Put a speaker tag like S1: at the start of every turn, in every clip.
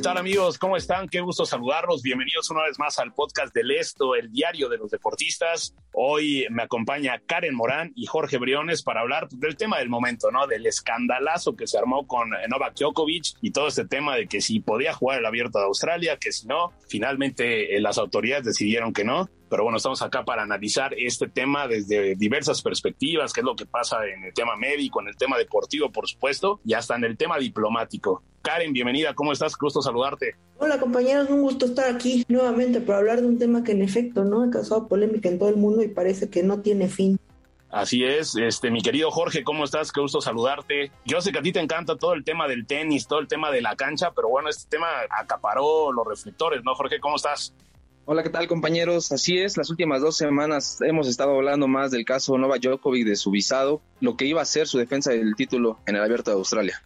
S1: Tal amigos? ¿Cómo están? Qué gusto saludarlos. Bienvenidos una vez más al podcast del Esto, el diario de los deportistas. Hoy me acompaña Karen Morán y Jorge Briones para hablar del tema del momento, ¿no? Del escandalazo que se armó con Novak Djokovic y todo este tema de que si podía jugar el abierto de Australia, que si no, finalmente eh, las autoridades decidieron que no pero bueno, estamos acá para analizar este tema desde diversas perspectivas, qué es lo que pasa en el tema médico, en el tema deportivo, por supuesto, y hasta en el tema diplomático. Karen, bienvenida, ¿cómo estás? Qué gusto saludarte.
S2: Hola compañeros, un gusto estar aquí nuevamente para hablar de un tema que en efecto no ha causado polémica en todo el mundo y parece que no tiene fin.
S1: Así es, este, mi querido Jorge, ¿cómo estás? Qué gusto saludarte. Yo sé que a ti te encanta todo el tema del tenis, todo el tema de la cancha, pero bueno, este tema acaparó los reflectores, ¿no, Jorge? ¿Cómo estás?
S3: Hola, ¿qué tal compañeros? Así es, las últimas dos semanas hemos estado hablando más del caso Novak Djokovic de su visado, lo que iba a ser su defensa del título en el Abierto de Australia.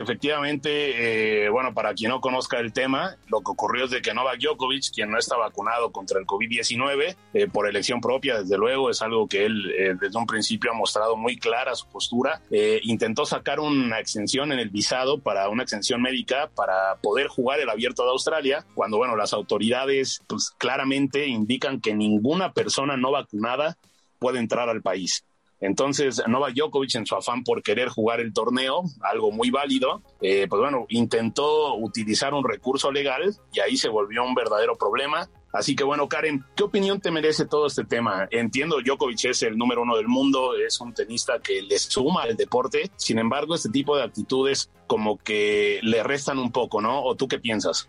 S1: Efectivamente, eh, bueno, para quien no conozca el tema, lo que ocurrió es de que Novak Djokovic, quien no está vacunado contra el COVID-19, eh, por elección propia, desde luego, es algo que él eh, desde un principio ha mostrado muy clara su postura, intentó sacar una extensión en el visado para una extensión médica para poder jugar el abierto de Australia, cuando, bueno, las autoridades pues claramente indican que ninguna persona no vacunada puede entrar al país. Entonces, Novak Djokovic, en su afán por querer jugar el torneo, algo muy válido, eh, pues bueno, intentó utilizar un recurso legal y ahí se volvió un verdadero problema. Así que bueno, Karen, ¿qué opinión te merece todo este tema? Entiendo, Djokovic es el número uno del mundo, es un tenista que le suma al deporte, sin embargo, este tipo de actitudes como que le restan un poco, ¿no? ¿O tú qué piensas?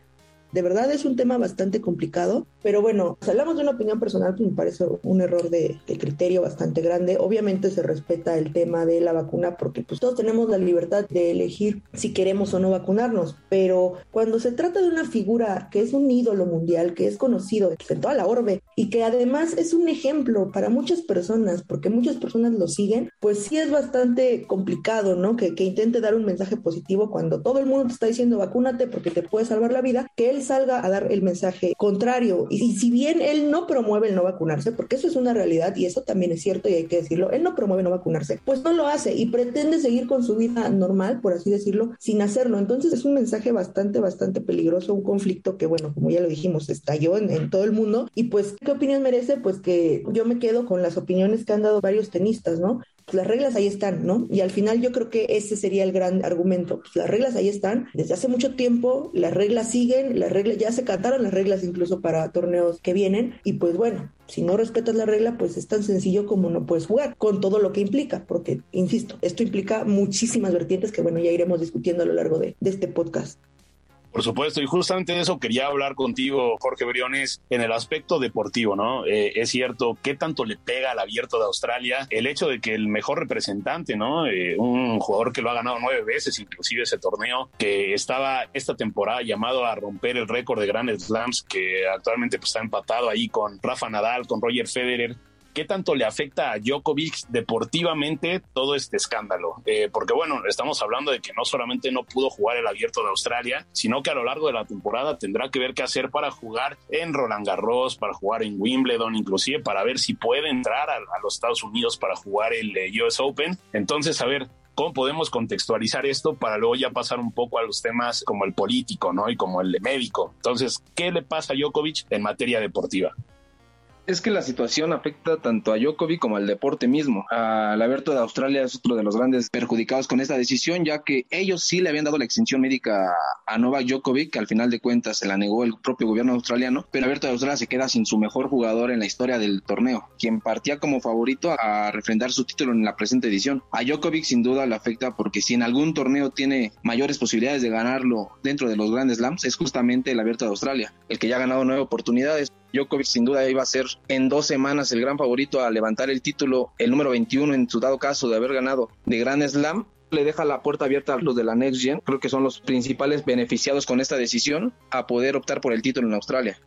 S2: De verdad es un tema bastante complicado, pero bueno, hablamos de una opinión personal, pues me parece un error de, criterio bastante grande. Obviamente se respeta el tema de la vacuna porque pues todos tenemos la libertad de elegir si queremos o no vacunarnos, pero cuando se trata de una figura que es un ídolo mundial, que es conocido en toda la orbe y que además es un ejemplo para muchas personas, porque muchas personas lo siguen, pues sí es bastante complicado, ¿no? Que, que intente dar un mensaje positivo cuando todo el mundo te está diciendo vacúnate porque te puede salvar la vida, que él salga a dar el mensaje contrario. Y, si bien él no promueve el no vacunarse, porque eso es una realidad y eso también es cierto y hay que decirlo, él no promueve no vacunarse, pues no lo hace y pretende seguir con su vida normal, por así decirlo, sin hacerlo. Entonces es un mensaje bastante, bastante peligroso, un conflicto que, bueno, como ya lo dijimos, estalló en, en todo el mundo. Y pues, ¿qué opinión merece? Pues que yo me quedo con las opiniones que han dado varios tenistas, ¿no? Pues las reglas ahí están, ¿no? Y al final yo creo que ese sería el gran argumento. Pues las reglas ahí están desde hace mucho tiempo, las reglas siguen, las reglas ya se cantaron las reglas incluso para torneos que vienen y pues bueno, si no respetas la regla, pues es tan sencillo como no puedes jugar, con todo lo que implica, porque, insisto, esto implica muchísimas vertientes que, bueno, ya iremos discutiendo a lo largo de, de este podcast.
S1: Por supuesto, y justamente de eso quería hablar contigo, Jorge Briones, en el aspecto deportivo, ¿no? Eh, es cierto, ¿qué tanto le pega al abierto de Australia el hecho de que el mejor representante, ¿no? Eh, un jugador que lo ha ganado nueve veces, inclusive ese torneo, que estaba esta temporada llamado a romper el récord de Grand Slams, que actualmente pues, está empatado ahí con Rafa Nadal, con Roger Federer, ¿Qué tanto le afecta a Djokovic deportivamente todo este escándalo? Eh, porque bueno, estamos hablando de que no solamente no pudo jugar el abierto de Australia, sino que a lo largo de la temporada tendrá que ver qué hacer para jugar en Roland Garros, para jugar en Wimbledon, inclusive para ver si puede entrar a, los Estados Unidos para jugar el eh, US Open. Entonces, a ver, ¿Cómo podemos contextualizar esto para luego ya pasar un poco a los temas como el político, ¿no? Y como el médico. Entonces, ¿qué le pasa a Djokovic en materia deportiva?
S3: Es que la situación afecta tanto a Djokovic como al deporte mismo. Al abierto de Australia es otro de los grandes perjudicados con esta decisión, ya que ellos sí le habían dado la extinción médica a Novak Djokovic, que al final de cuentas se la negó el propio gobierno australiano, pero abierto de Australia se queda sin su mejor jugador en la historia del torneo, quien partía como favorito a refrendar su título en la presente edición. A Djokovic sin duda le afecta porque si en algún torneo tiene mayores posibilidades de ganarlo dentro de los grandes slams, es justamente el abierto de Australia, el que ya ha ganado nueve oportunidades. Djokovic sin duda iba a ser en dos semanas el gran favorito a levantar el título, el número 21 en su dado caso de haber ganado de Grand Slam. Le deja la puerta abierta a los de la Next Gen, creo que son los principales beneficiados con esta decisión a poder optar por el título en Australia.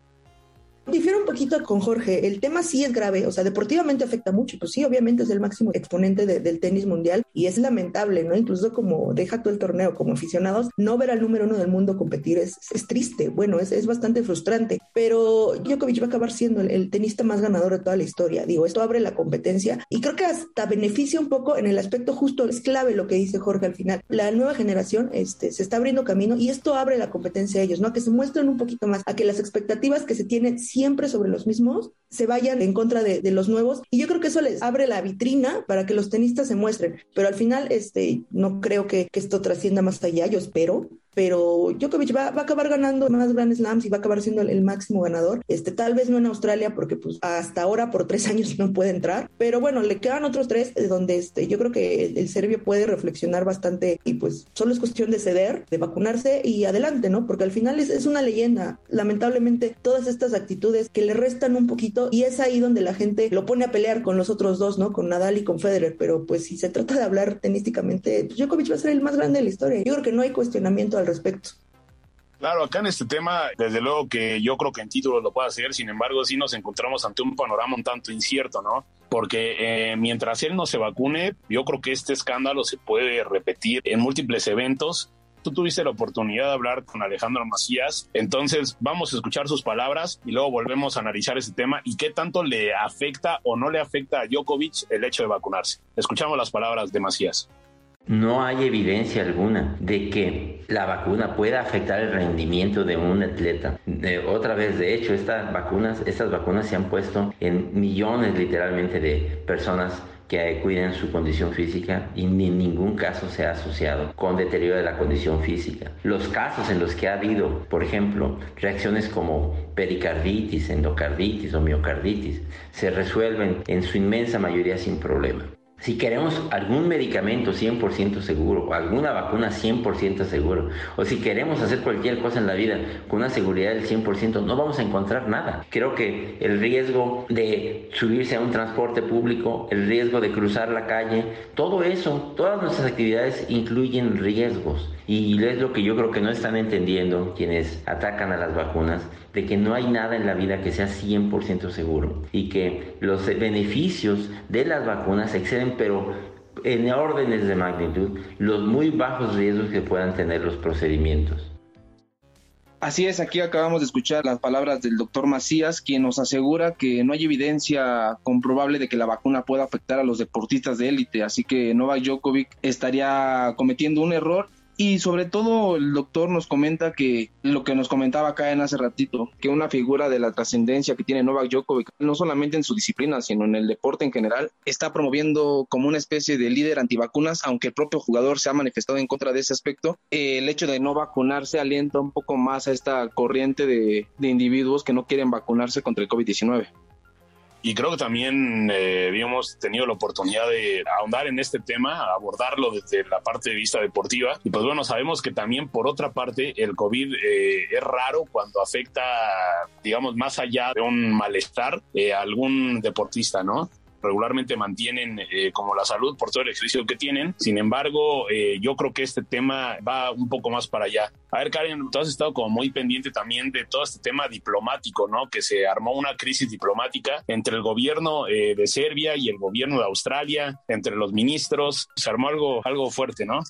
S2: Difiero un poquito con Jorge. El tema sí es grave, o sea, deportivamente afecta mucho. Pues sí, obviamente es el máximo exponente del tenis mundial y es lamentable, ¿no? Incluso como deja todo el torneo, como aficionados, no ver al número uno del mundo competir es, es triste. Bueno, es, es, bastante frustrante. Pero Djokovic va a acabar siendo el, el, tenista más ganador de toda la historia. Digo, esto abre la competencia y creo que hasta beneficia un poco en el aspecto justo. Es clave lo que dice Jorge al final. La nueva generación este, se está abriendo camino y esto abre la competencia a ellos, ¿no? A que se muestren un poquito más, a que las expectativas que se tienen siempre sobre los mismos se vayan en contra de, los nuevos. Y yo creo que eso les abre la vitrina para que los tenistas se muestren. Pero al final este no creo que, que esto trascienda más allá yo espero pero Djokovic va, a acabar ganando más Grand Slams y va a acabar siendo el, el, máximo ganador. Este, tal vez no en Australia, porque pues hasta ahora por tres años no puede entrar, pero bueno, le quedan otros tres eh, donde este, yo creo que el, el, serbio puede reflexionar bastante y pues solo es cuestión de ceder, de vacunarse y adelante, ¿no? Porque al final es, es una leyenda. Lamentablemente, todas estas actitudes que le restan un poquito y es ahí donde la gente lo pone a pelear con los otros dos, ¿no? Con Nadal y con Federer, pero pues si se trata de hablar tenísticamente, pues Djokovic va a ser el más grande de la historia. Yo creo que no hay cuestionamiento al respecto.
S1: Claro, acá en este tema, desde luego que yo creo que en títulos lo puede hacer, sin embargo, sí nos encontramos ante un panorama un tanto incierto, ¿no? Porque eh, mientras él no se vacune, yo creo que este escándalo se puede repetir en múltiples eventos. Tú tuviste la oportunidad de hablar con Alejandro Macías, entonces vamos a escuchar sus palabras y luego volvemos a analizar ese tema y qué tanto le afecta o no le afecta a Djokovic el hecho de vacunarse. Escuchamos las palabras de Macías.
S4: No hay evidencia alguna de que la vacuna pueda afectar el rendimiento de un atleta. Otra vez, de hecho, estas vacunas, estas vacunas se han puesto en millones literalmente de personas que cuiden su condición física y en ningún caso se ha asociado con deterioro de la condición física. Los casos en los que ha habido, por ejemplo, reacciones como pericarditis, endocarditis o miocarditis, se resuelven en su inmensa mayoría sin problema. Si queremos algún medicamento 100% seguro alguna vacuna 100% seguro, o si queremos hacer cualquier cosa en la vida con una seguridad del 100%, no vamos a encontrar nada. Creo que el riesgo de subirse a un transporte público, el riesgo de cruzar la calle, todo eso, todas nuestras actividades incluyen riesgos. Y es lo que yo creo que no están entendiendo quienes atacan a las vacunas, de que no hay nada en la vida que sea 100% seguro y que los beneficios de las vacunas exceden, pero en órdenes de magnitud, los muy bajos riesgos que puedan tener los procedimientos.
S3: Así es, aquí acabamos de escuchar las palabras del doctor Macías, quien nos asegura que no hay evidencia comprobable de que la vacuna pueda afectar a los deportistas de élite, así que Novak Djokovic estaría cometiendo un error y sobre todo el doctor nos comenta que lo que nos comentaba acá en hace ratito, que una figura de la trascendencia que tiene Novak Djokovic, no solamente en su disciplina, sino en el deporte en general, está promoviendo como una especie de líder antivacunas, aunque el propio jugador se ha manifestado en contra de ese aspecto. Eh, el hecho de no vacunarse alienta un poco más a esta corriente de, de individuos que no quieren vacunarse contra el COVID-19
S1: y creo que también eh, habíamos tenido la oportunidad de ahondar en este tema, abordarlo desde la parte de vista deportiva. Y pues bueno, sabemos que también por otra parte el COVID eh, es raro cuando afecta, digamos, más allá de un malestar eh, a algún deportista, ¿no? Regularmente mantienen eh, como la salud por todo el ejercicio que tienen. Sin embargo, eh, yo creo que este tema va un poco más para allá. A ver, Karen, tú has estado como muy pendiente también de todo este tema diplomático, ¿no? Que se armó una crisis diplomática entre el gobierno eh, de Serbia y el gobierno de Australia, entre los ministros. Se armó algo, algo fuerte, ¿no?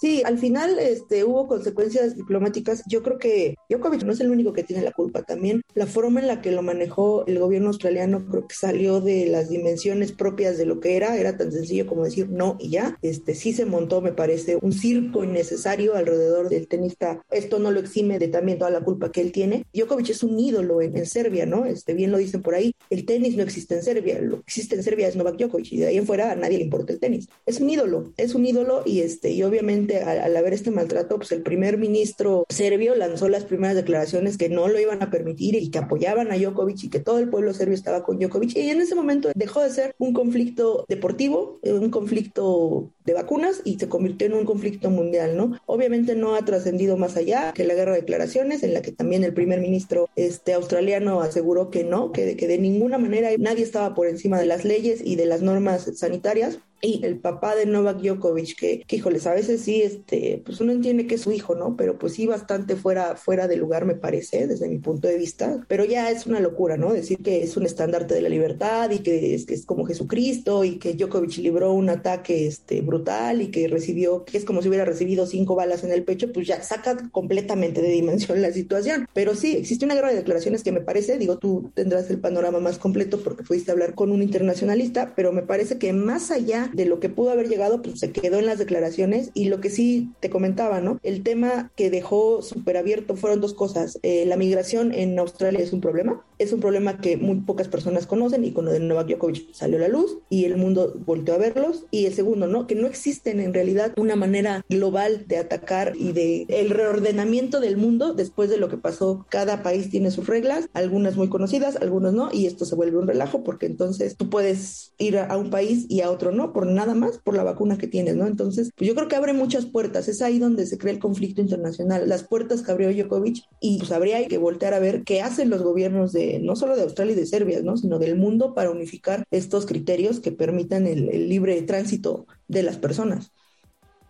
S2: Sí, al final este, hubo consecuencias diplomáticas. Yo creo que Djokovic no es el único que tiene la culpa. También la forma en la que lo manejó el gobierno australiano creo que salió de las dimensiones propias de lo que era. Era tan sencillo como decir no y ya. Este sí se montó, me parece, un circo innecesario alrededor del tenista. Esto no lo exime de también toda la culpa que él tiene. Djokovic es un ídolo en, Serbia, ¿no? Este, bien lo dicen por ahí. El tenis no existe en Serbia. Lo que existe en Serbia es Novak Djokovic y de ahí en fuera a nadie le importa el tenis. Es un ídolo, es un ídolo y este y obviamente al, haber este maltrato, pues el primer ministro serbio lanzó las primeras declaraciones que no lo iban a permitir y que apoyaban a Djokovic y que todo el pueblo serbio estaba con Djokovic. Y en ese momento dejó de ser un conflicto deportivo, un conflicto de vacunas y se convirtió en un conflicto mundial, ¿no? Obviamente no ha trascendido más allá que la guerra de declaraciones, en la que también el primer ministro este, australiano aseguró que no, que, que de ninguna manera nadie estaba por encima de las leyes y de las normas sanitarias y el papá de Novak Djokovic, que, que, híjoles, a veces sí, este, pues uno entiende que es su hijo, ¿no? Pero pues sí, bastante fuera, fuera de lugar, me parece, desde mi punto de vista. Pero ya es una locura, ¿no? Decir que es un estandarte de la libertad y que es, que es como Jesucristo y que Djokovic libró un ataque este, brutal y que recibió, que es como si hubiera recibido cinco balas en el pecho, pues ya saca completamente de dimensión la situación. Pero sí, existe una guerra de declaraciones que me parece, digo, tú tendrás el panorama más completo porque pudiste hablar con un internacionalista, pero me parece que más allá de lo que pudo haber llegado, pues se quedó en las declaraciones y lo que sí te comentaba, ¿no? El tema que dejó súper abierto fueron dos cosas. Eh, la migración en Australia es un problema, es un problema que muy pocas personas conocen y con lo de Novak Djokovic salió a la luz y el mundo volteó a verlos. Y el segundo, ¿no? Que no existen en realidad una manera global de atacar y de el reordenamiento del mundo después de lo que pasó. Cada país tiene sus reglas, algunas muy conocidas, algunas no, y esto se vuelve un relajo porque entonces tú puedes ir a, un país y a otro no, por nada más por la vacuna que tienes, ¿no? Entonces, pues yo creo que abre muchas puertas, es ahí donde se crea el conflicto internacional, las puertas que abrió Djokovic y pues habría que voltear a ver qué hacen los gobiernos de, no solo de Australia y de Serbia, ¿no? Sino del mundo para unificar estos criterios que permitan el libre tránsito de las personas.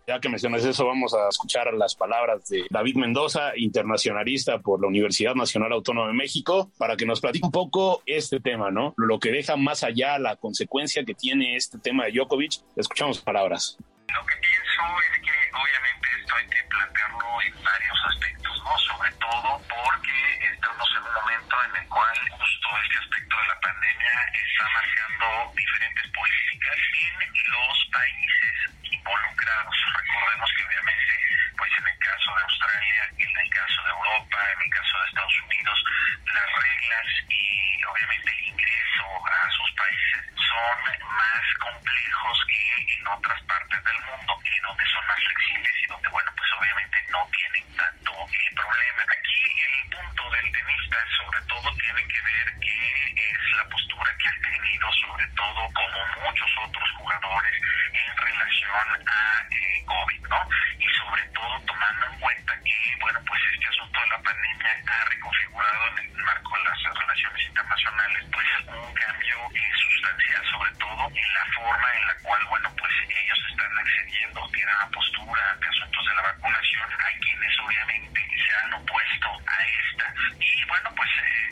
S1: Ya que mencionas eso, vamos a escuchar las palabras de David Mendoza, internacionalista por la Universidad Nacional Autónoma de México, para que nos platique un poco este tema, ¿no? Lo que deja más allá la consecuencia que tiene este tema de Djokovic. Escuchamos palabras.
S5: Lo que pienso es que hay que plantearlo en varios aspectos, ¿no? Sobre todo porque estamos en un momento en el cual justo este aspecto de la pandemia está marcando diferentes políticas en los países involucrados. Recordemos que obviamente, otros jugadores, en relación a eh, COVID, ¿no? Y sobre todo tomando en cuenta que, bueno, pues este asunto de la pandemia ha reconfigurado en el marco de las relaciones internacionales, pues un cambio eh, sustancial, sobre todo en la forma en la cual, bueno, pues ellos están accediendo, tienen una postura de asuntos de la vacunación, hay quienes obviamente se han opuesto a esta. Y bueno, pues eh,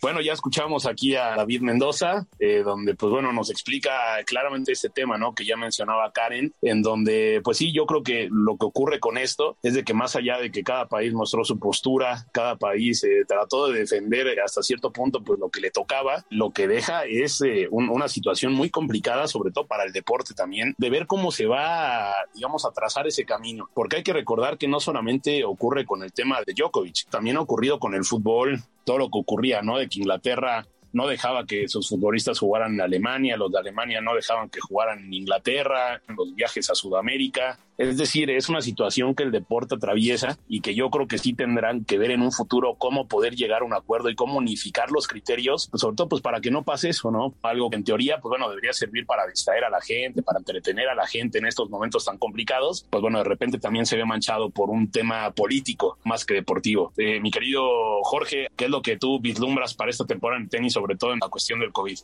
S1: bueno, ya escuchamos aquí a David Mendoza, eh, donde pues bueno, nos explica claramente este tema, ¿no? Que ya mencionaba Karen, en donde pues sí, yo creo que lo que ocurre con esto es de que más allá de que cada país mostró su postura, cada país eh, trató de defender hasta cierto punto pues lo que le tocaba, lo que deja es eh, una situación muy complicada, sobre todo para el deporte también, de ver cómo se va, digamos, a trazar ese camino, porque hay que recordar que no solamente ocurre con el tema de Djokovic, también ha ocurrido con el fútbol, todo lo que ocurría, ¿no? Que Inglaterra no dejaba que sus futbolistas jugaran en Alemania, los de Alemania no dejaban que jugaran en Inglaterra, los viajes a Sudamérica. Es decir, es una situación que el deporte atraviesa y que yo creo que sí tendrán que ver en un futuro cómo poder llegar a un acuerdo y cómo unificar los criterios, pues sobre todo pues para que no pase eso, ¿no? Algo que en teoría, pues bueno, debería servir para distraer a la gente, para entretener a la gente en estos momentos tan complicados, pues bueno, de repente también se ve manchado por un tema político más que deportivo. Eh, mi querido Jorge, ¿qué es lo que tú vislumbras para esta temporada en tenis, sobre todo en la cuestión del COVID?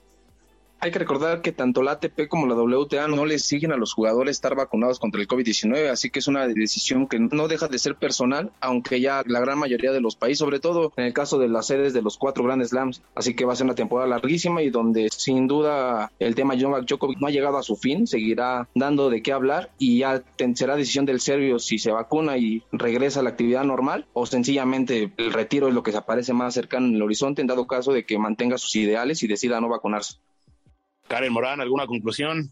S3: Hay que recordar que tanto la ATP como la WTA no les siguen a los jugadores estar vacunados contra el COVID-19, así que es una decisión que no deja de ser personal, aunque ya la gran mayoría de los países, sobre todo en el caso de las sedes de los cuatro grandes slams, así que va a ser una temporada larguísima y donde sin duda el tema Novak Djokovic no ha llegado a su fin, seguirá dando de qué hablar y ya será decisión del serbio si se vacuna y regresa a la actividad normal o sencillamente el retiro es lo que se aparece más cercano en el horizonte en dado caso de que mantenga sus ideales y decida no vacunarse.
S1: Karen Morán, ¿alguna conclusión?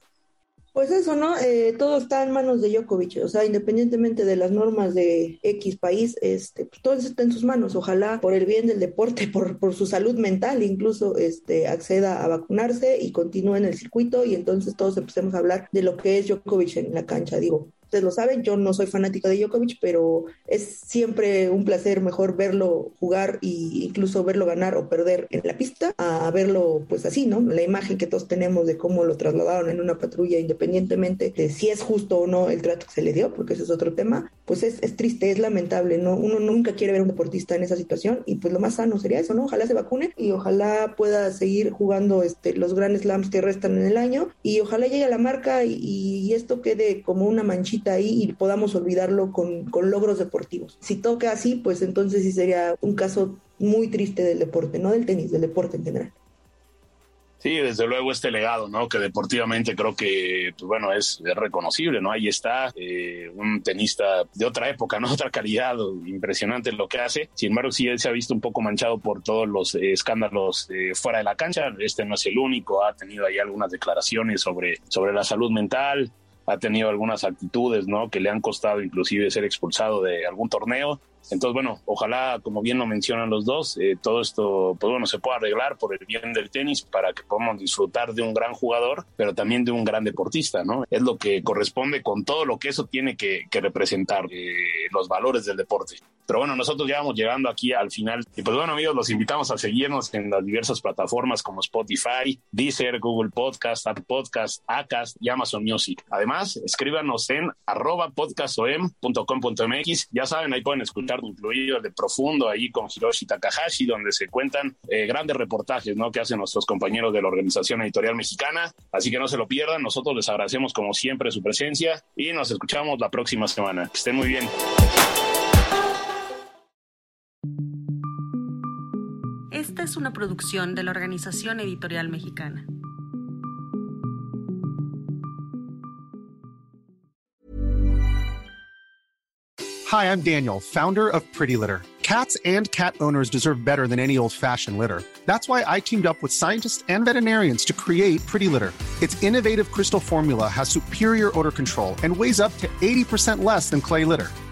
S2: Pues eso, ¿no? Eh, todo está en manos de Djokovic, o sea, independientemente de las normas de X país, este, pues todo está en sus manos. Ojalá por el bien del deporte, por, por su salud mental, incluso este, acceda a vacunarse y continúe en el circuito y entonces todos empecemos a hablar de lo que es Djokovic en la cancha. Digo, ustedes lo saben, yo no soy fanático de Djokovic, pero es siempre un placer mejor verlo jugar e incluso verlo ganar o perder en la pista a verlo pues así, ¿no? La imagen que todos tenemos de cómo lo trasladaron en una patrulla independientemente de si es justo o no el trato que se le dio, porque ese es otro tema, pues es, triste, es lamentable, ¿no? Uno nunca quiere ver a un deportista en esa situación y pues lo más sano sería eso, ¿no? Ojalá se vacune y ojalá pueda seguir jugando este, los grandes slams que restan en el año y ojalá llegue a la marca y, y esto quede como una manchita ahí y podamos olvidarlo con, con logros deportivos. Si toca así, pues entonces sí sería un caso muy triste del deporte, no del tenis, del deporte en general.
S1: Sí, desde luego este legado, ¿no? Que deportivamente creo que, pues bueno, es, reconocible, ¿no? Ahí está eh, un tenista de otra época, ¿no? Otra calidad, impresionante lo que hace. Sin embargo, sí, él se ha visto un poco manchado por todos los escándalos eh, fuera de la cancha. Este no es el único, ha tenido ahí algunas declaraciones sobre, sobre la salud mental, ha tenido algunas actitudes, ¿no? Que le han costado inclusive ser expulsado de algún torneo. Entonces, bueno, ojalá, como bien lo mencionan los dos, eh, todo esto, pues bueno, se pueda arreglar por el bien del tenis para que podamos disfrutar de un gran jugador, pero también de un gran deportista, ¿no? Es lo que corresponde con todo lo que eso tiene que, representar, eh, los valores del deporte. Pero bueno, nosotros ya vamos llegando aquí al final. Y pues bueno, amigos, los invitamos a seguirnos en las diversas plataformas como Spotify, Deezer, Google Podcast, Apple Podcast, Acast y Amazon Music. Además, escríbanos en arroba podcastom.com.mx. Ya saben, ahí pueden escuchar incluido el de Profundo ahí con Hiroshi Takahashi, donde se cuentan eh, grandes reportajes ¿no? que hacen nuestros compañeros de la Organización Editorial Mexicana. Así que no se lo pierdan. Nosotros les agradecemos como siempre su presencia y nos escuchamos la próxima semana. Que estén muy bien.
S6: Esta es una producción de la Organización Editorial Mexicana.
S7: Hi, I'm Daniel, founder of Pretty Litter. Cats and cat owners deserve better than any old-fashioned litter. That's why I teamed up with scientists and veterinarians to create Pretty Litter. Its innovative crystal formula has superior odor control and weighs up to 80% less than clay litter.